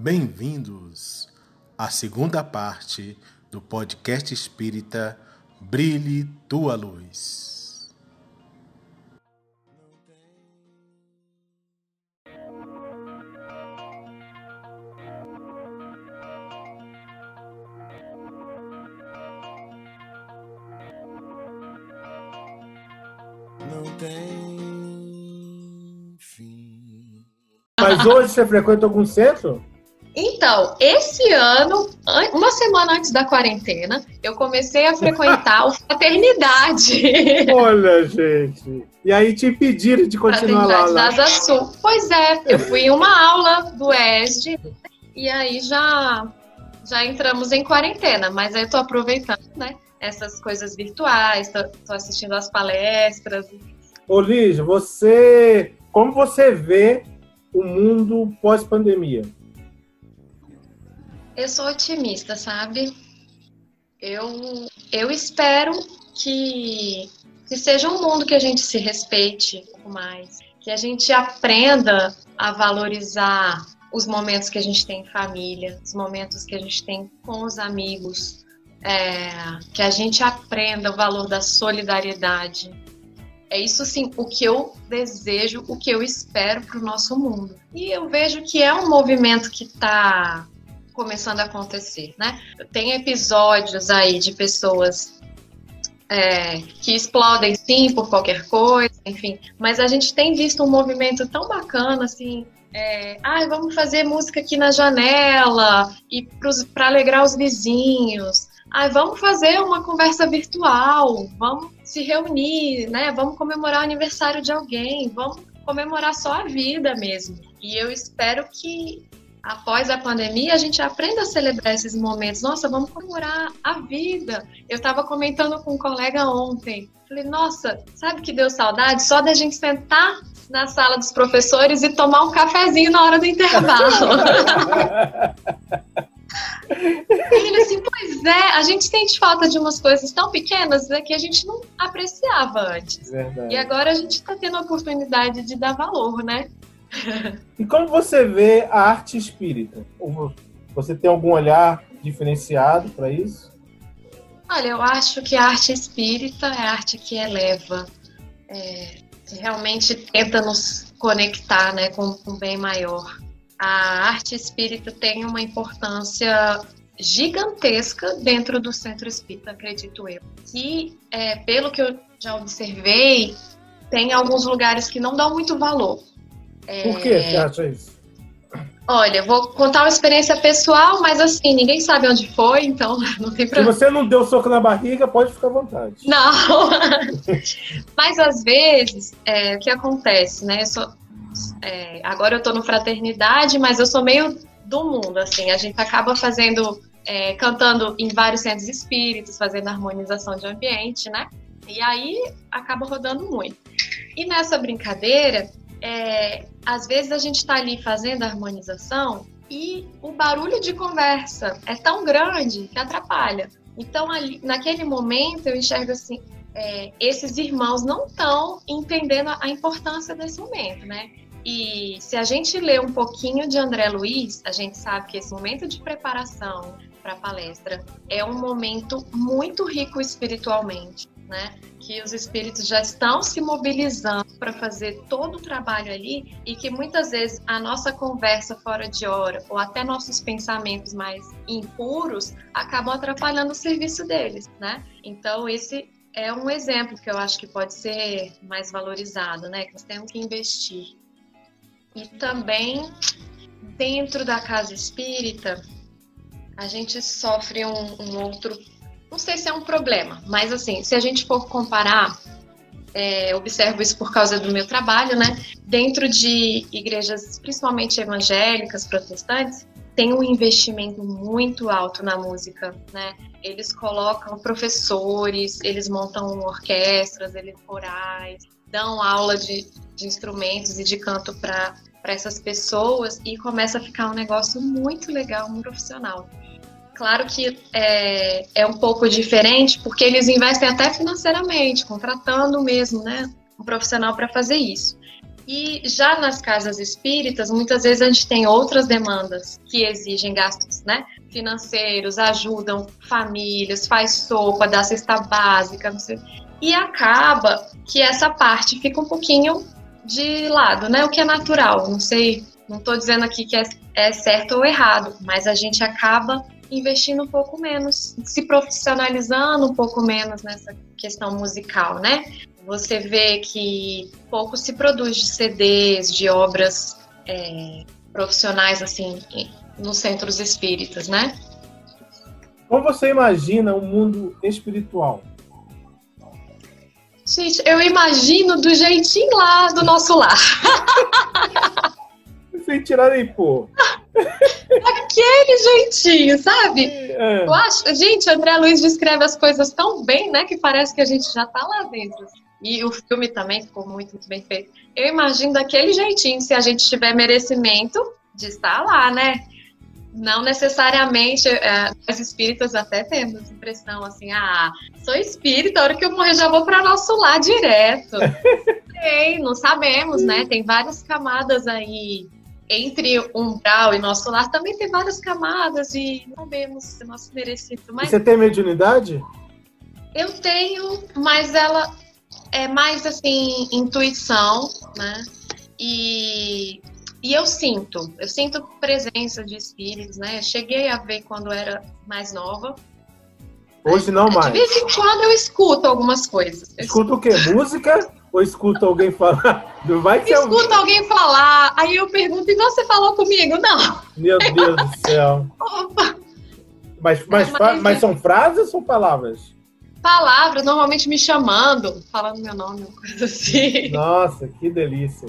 Bem-vindos à segunda parte do podcast espírita Brilhe Tua Luz. Não tem fim. Mas hoje você frequenta algum centro? Então, esse ano, an- uma semana antes da quarentena, eu comecei a frequentar o Fraternidade. Olha, gente. E aí te impediram de continuar lá. Fraternidade lá. da Asa Sul. Pois é, eu fui em uma aula do ESD e aí já, já entramos em quarentena, mas aí eu tô aproveitando, né? Essas coisas virtuais, tô, tô assistindo as palestras. Ô, Lígia, você. Como você vê o mundo pós-pandemia? Eu sou otimista, sabe? Eu, eu espero que, que seja um mundo que a gente se respeite mais, que a gente aprenda a valorizar os momentos que a gente tem em família, os momentos que a gente tem com os amigos, é, que a gente aprenda o valor da solidariedade. É isso sim, o que eu desejo, o que eu espero para o nosso mundo. E eu vejo que é um movimento que está começando a acontecer, né? Tem episódios aí de pessoas é, que explodem sim por qualquer coisa, enfim, mas a gente tem visto um movimento tão bacana assim. É, ah, vamos fazer música aqui na janela e para alegrar os vizinhos. Ah, vamos fazer uma conversa virtual, vamos se reunir, né? Vamos comemorar o aniversário de alguém, vamos comemorar só a vida mesmo. E eu espero que após a pandemia, a gente aprenda a celebrar esses momentos. Nossa, vamos comemorar a vida. Eu estava comentando com um colega ontem. Falei, nossa, sabe que deu saudade? Só da gente sentar na sala dos professores e tomar um cafezinho na hora do intervalo. Ele assim, pois é, a gente sente falta de umas coisas tão pequenas né, que a gente não apreciava antes. Verdade. E agora a gente está tendo a oportunidade de dar valor, né? E como você vê a arte espírita? Você tem algum olhar diferenciado para isso? Olha, eu acho que a arte espírita é a arte que eleva, é, que realmente tenta nos conectar né, com um bem maior. A arte espírita tem uma importância gigantesca dentro do centro espírita, acredito eu. Que, é, pelo que eu já observei, tem alguns lugares que não dão muito valor. Por que você acha isso? Olha, vou contar uma experiência pessoal, mas assim, ninguém sabe onde foi, então não tem Se problema. você não deu soco na barriga, pode ficar à vontade. Não. Mas às vezes, é, o que acontece, né? Eu sou, é, agora eu tô no fraternidade, mas eu sou meio do mundo, assim. A gente acaba fazendo, é, cantando em vários centros espíritos, fazendo harmonização de ambiente, né? E aí acaba rodando muito. E nessa brincadeira, é, às vezes a gente tá ali fazendo a harmonização e o barulho de conversa é tão grande que atrapalha. Então, ali, naquele momento, eu enxergo assim: é, esses irmãos não estão entendendo a importância desse momento, né? E se a gente lê um pouquinho de André Luiz, a gente sabe que esse momento de preparação para a palestra é um momento muito rico espiritualmente, né? Que os espíritos já estão se mobilizando para fazer todo o trabalho ali e que muitas vezes a nossa conversa fora de hora ou até nossos pensamentos mais impuros acabam atrapalhando o serviço deles, né? Então esse é um exemplo que eu acho que pode ser mais valorizado, né? Que nós temos que investir. E também dentro da casa espírita a gente sofre um, um outro, não sei se é um problema, mas assim, se a gente for comparar é, observo isso por causa do meu trabalho, né? Dentro de igrejas, principalmente evangélicas, protestantes, tem um investimento muito alto na música, né? Eles colocam professores, eles montam orquestras, eles corais, dão aula de, de instrumentos e de canto para essas pessoas e começa a ficar um negócio muito legal, muito profissional. Claro que é, é um pouco diferente, porque eles investem até financeiramente, contratando mesmo, né, um profissional para fazer isso. E já nas casas espíritas, muitas vezes a gente tem outras demandas que exigem gastos, né? Financeiros, ajudam famílias, faz sopa, dá cesta básica, não sei. E acaba que essa parte fica um pouquinho de lado, né? O que é natural, não sei, não estou dizendo aqui que é, é certo ou errado, mas a gente acaba investindo um pouco menos, se profissionalizando um pouco menos nessa questão musical, né? Você vê que pouco se produz de CDs, de obras é, profissionais, assim, nos centros espíritas, né? Como você imagina o um mundo espiritual? Gente, eu imagino do jeitinho lá do nosso lar. Sem tirar nem pôr. Aquele jeitinho, sabe? É. Eu acho, gente, André Luiz descreve as coisas tão bem, né, que parece que a gente já tá lá dentro. E o filme também ficou muito, muito bem feito. Eu imagino daquele jeitinho, se a gente tiver merecimento de estar lá, né? Não necessariamente, é, nós espíritas até temos impressão assim, ah, sou espírita, a hora que eu morrer já vou para nosso lar direto. Sei, não sabemos, né? Tem várias camadas aí entre umbral e nosso lar também tem várias camadas e não sabemos o nosso merecido. Mas você tem mediunidade? Eu tenho, mas ela é mais assim, intuição, né? E, e eu sinto, eu sinto presença de espíritos, né? Eu cheguei a ver quando era mais nova. Hoje não mais. De vez em quando eu escuto algumas coisas. Escuta o quê? Música? Ou escuta alguém falar? Vai que escuta alguém falar, aí eu pergunto, e você falou comigo? Não. Meu Deus do céu. Opa. Mas, mas, mas, mas são frases ou são palavras? Palavras, normalmente me chamando, falando meu nome, coisa assim. Nossa, que delícia.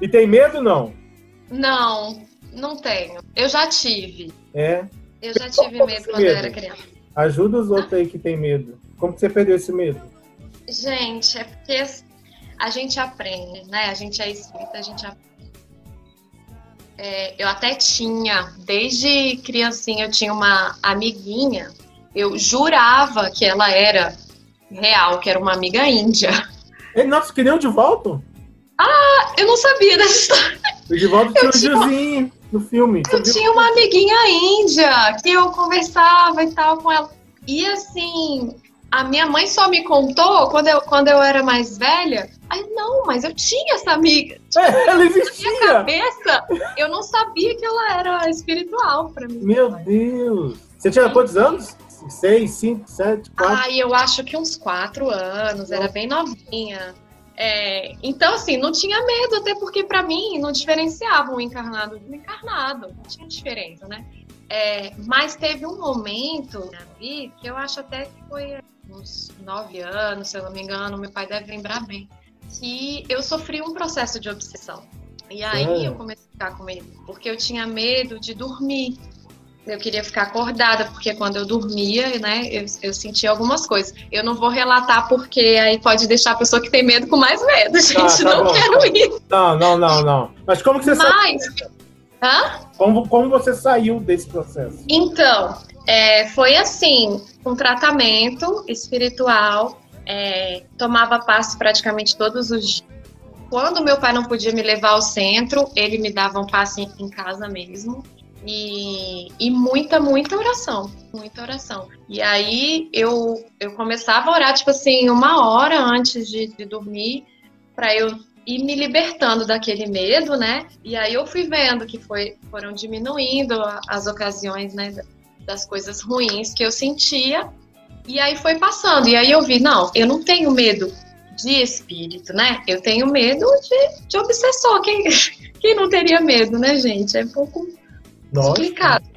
E tem medo, não? Não, não tenho. Eu já tive. É? Eu já tive medo quando medo? eu era criança. Ajuda os outros aí que tem medo. Como que você perdeu esse medo? Gente, é porque a gente aprende, né? A gente é espírita, a gente aprende. É, eu até tinha, desde criancinha, eu tinha uma amiguinha, eu jurava que ela era real, que era uma amiga índia. E, nossa, que nem o de volta? Ah, eu não sabia dessa história. O de volta tinha um Gilzinho no filme. Eu tinha uma amiguinha índia que eu conversava e tal com ela. E assim, a minha mãe só me contou quando eu, quando eu era mais velha. Aí, não, mas eu tinha essa amiga. Tipo, é, ela existia. Na minha cabeça, eu não sabia que ela era espiritual pra mim. Meu Deus. Você tinha quantos anos? Seis, cinco, sete, quatro? Ah, eu acho que uns quatro anos. Era bem novinha. É, então, assim, não tinha medo, até porque para mim não diferenciava um encarnado um encarnado. Não tinha diferença, né? É, mas teve um momento na vida que eu acho até que foi uns nove anos, se eu não me engano, meu pai deve lembrar bem, que eu sofri um processo de obsessão. E aí eu comecei a ficar com medo, porque eu tinha medo de dormir. Eu queria ficar acordada, porque quando eu dormia, né, eu, eu sentia algumas coisas. Eu não vou relatar, porque aí pode deixar a pessoa que tem medo com mais medo, gente. Tá, tá não bom. quero ir. Não, não, não, não. Mas como que você Mas... Hã? Como, como você saiu desse processo? Então, é, foi assim, um tratamento espiritual, é, tomava passo praticamente todos os dias. Quando meu pai não podia me levar ao centro, ele me dava um passe em casa mesmo. E, e, muita, muita oração, muita oração. E aí eu, eu começava a orar, tipo assim, uma hora antes de, de dormir, para eu ir me libertando daquele medo, né? E aí eu fui vendo que foi, foram diminuindo as ocasiões, né, das coisas ruins que eu sentia. E aí foi passando. E aí eu vi, não, eu não tenho medo de espírito, né? Eu tenho medo de, de obsessor. Quem, quem não teria medo, né, gente? É um pouco Nossa. complicado.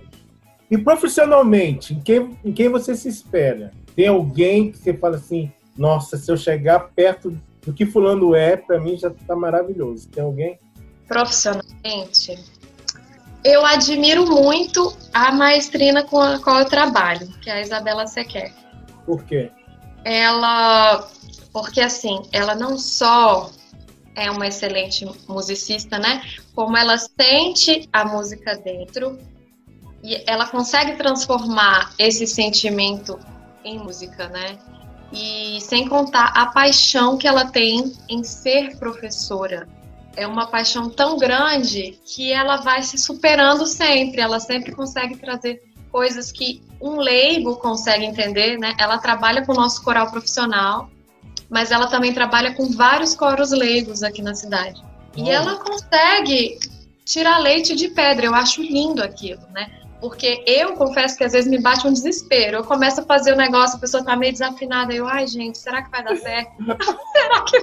E profissionalmente, em quem, em quem você se espera? Tem alguém que você fala assim, nossa, se eu chegar perto do que fulano é, para mim já tá maravilhoso. Tem alguém? Profissionalmente, eu admiro muito a maestrina com a qual eu trabalho, que é a Isabela Sequer. Por quê? Ela, porque assim, ela não só é uma excelente musicista, né? Como ela sente a música dentro e ela consegue transformar esse sentimento em música, né? E sem contar a paixão que ela tem em ser professora. é uma paixão tão grande que ela vai se superando sempre. Ela sempre consegue trazer coisas que um leigo consegue entender, né? Ela trabalha com o nosso coral profissional, mas ela também trabalha com vários coros leigos aqui na cidade. E ela consegue tirar leite de pedra. Eu acho lindo aquilo, né? Porque eu confesso que às vezes me bate um desespero. Eu começo a fazer o negócio, a pessoa tá meio desafinada. Eu, ai, gente, será que vai dar certo? será que.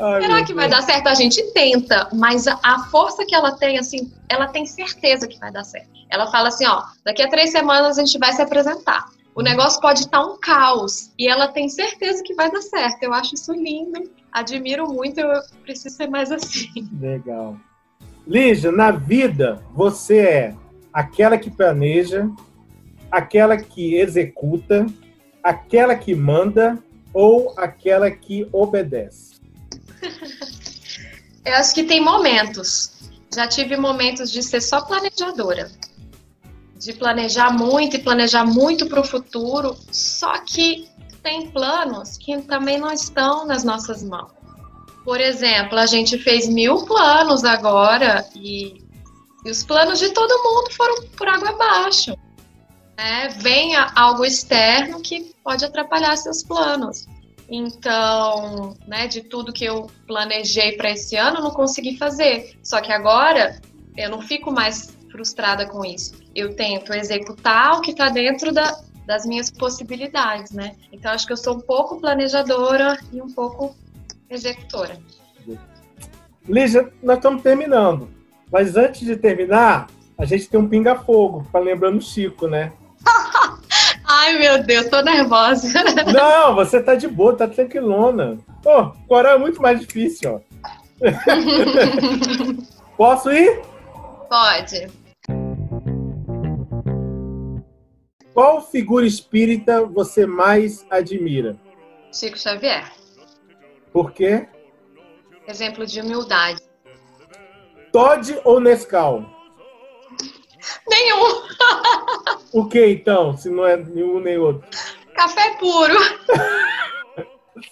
Ai, Será que vai dar certo? A gente tenta, mas a, a, força que ela tem, assim, ela tem certeza que vai dar certo. Ela fala assim, ó, daqui a três semanas a gente vai se apresentar. O negócio pode estar um caos e ela tem certeza que vai dar certo. Eu acho isso lindo, admiro muito, eu preciso ser mais assim. Legal. Lígia, na vida você é aquela que planeja, aquela que executa, aquela que manda ou aquela que obedece? Eu acho que tem momentos. Já tive momentos de ser só planejadora, de planejar muito e planejar muito para o futuro, só que tem planos que também não estão nas nossas mãos. Por exemplo, a gente fez mil planos agora e e os planos de todo mundo foram por água abaixo. Né? Venha algo externo que pode atrapalhar seus planos. Então, né, de tudo que eu planejei para esse ano, não consegui fazer. Só que agora eu não fico mais frustrada com isso. Eu tento executar o que está dentro da, das minhas possibilidades, né? Então, acho que eu sou um pouco planejadora e um pouco executora. Lígia, nós estamos terminando. Mas antes de terminar, a gente tem um pinga-fogo, para lembrando o Chico, né? Ai, meu Deus, tô nervosa. Não, você tá de boa, tá tranquilona. Pô, coral é muito mais difícil, ó. Posso ir? Pode. Qual figura espírita você mais admira? Chico Xavier. Por quê? Exemplo de humildade. Todd ou Nescau? Nenhum. O que então, se não é nenhum nem outro? Café puro.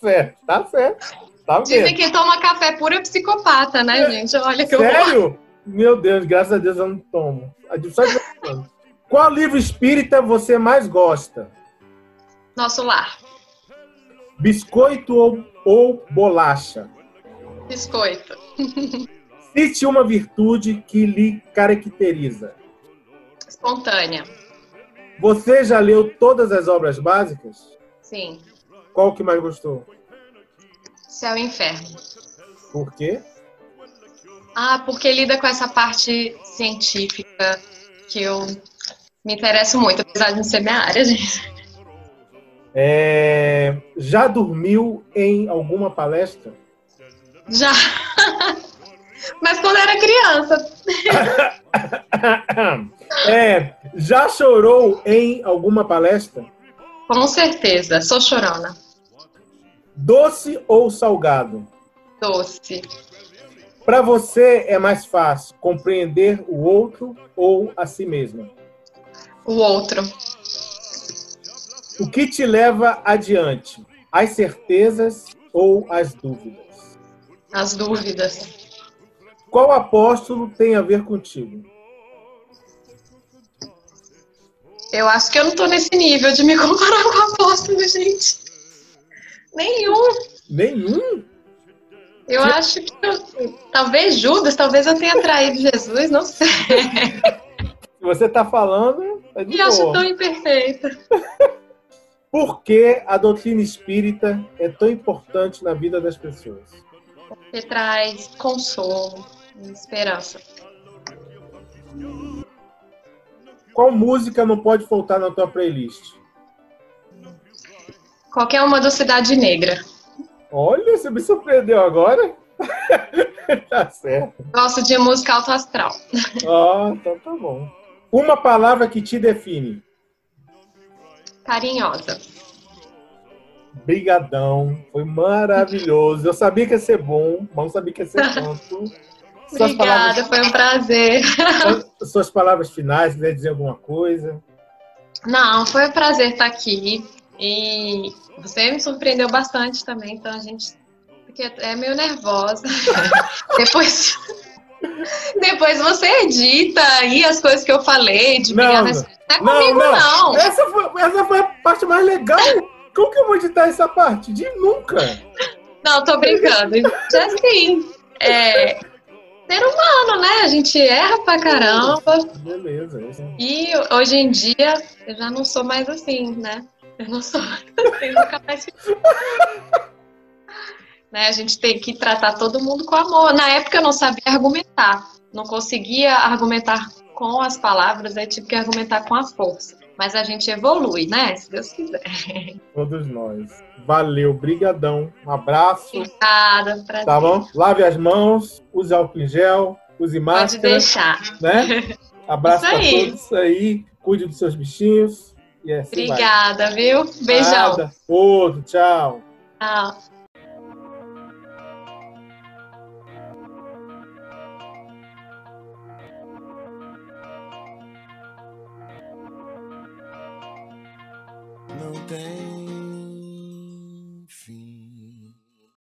certo, tá certo. Tá Dizem que toma café puro é psicopata, né, é. gente? Olha que Sério? Meu Deus, graças a Deus eu não tomo. Qual livro espírita você mais gosta? Nosso lar. Biscoito ou, ou bolacha? Biscoito. Cite uma virtude que lhe caracteriza. Espontânea. Você já leu todas as obras básicas? Sim. Qual que mais gostou? Céu e Inferno. Por quê? Ah, porque lida com essa parte científica que eu me interesso muito, apesar de não ser minha área, gente. É... Já dormiu em alguma palestra? Já. Mas quando era criança. é, já chorou em alguma palestra? Com certeza, sou chorona. Doce ou salgado? Doce. Para você é mais fácil compreender o outro ou a si mesma? O outro. O que te leva adiante? As certezas ou as dúvidas? As dúvidas. Qual apóstolo tem a ver contigo? Eu acho que eu não tô nesse nível de me comparar com apóstolo, gente. Nenhum. Nenhum? Eu acho que eu, talvez Judas, talvez eu tenha traído Jesus, não sei. Você tá falando. É de Me acho tão imperfeita. Por que a doutrina espírita é tão importante na vida das pessoas? Porque traz consolo, esperança. Qual música não pode faltar na tua playlist? Qualquer uma do Cidade Negra. Olha, você me surpreendeu agora. tá certo. Gosto de música alto astral. Ah, então tá bom. Uma palavra que te define. Carinhosa. Brigadão. Foi maravilhoso. Eu sabia que ia ser bom, mas não sabia que ia ser tanto. Obrigada, palavras... foi um prazer. Suas palavras finais, quiser dizer alguma coisa? Não, foi um prazer estar aqui. E você me surpreendeu bastante também, então a gente Porque é meio nervosa. depois, depois você edita aí as coisas que eu falei, de Não, não. nas... Não é comigo, não. Essa, foi, essa foi a parte mais legal. Como que eu vou editar essa parte? De nunca. Não, tô brincando. Já assim, é, ser humano, né? A gente erra pra caramba. Beleza. esse- E hoje em dia eu já não sou mais assim, né? Eu não sou mais assim, nunca mais né? A gente tem que tratar todo mundo com amor. Na época eu não sabia argumentar, não conseguia argumentar com as palavras, aí tive que argumentar com a força. Mas a gente evolui, né? Se Deus quiser. Todos nós. Valeu, brigadão. Um abraço. Obrigada. Pra Tá bom? Lave as mãos, use álcool em gel, use Pode máscara, deixar. né? Abraço aí. todos aí. Cuide dos seus bichinhos. E assim vai. Obrigada, viu? Beijão. Nada. Outro, tchau. Tchau.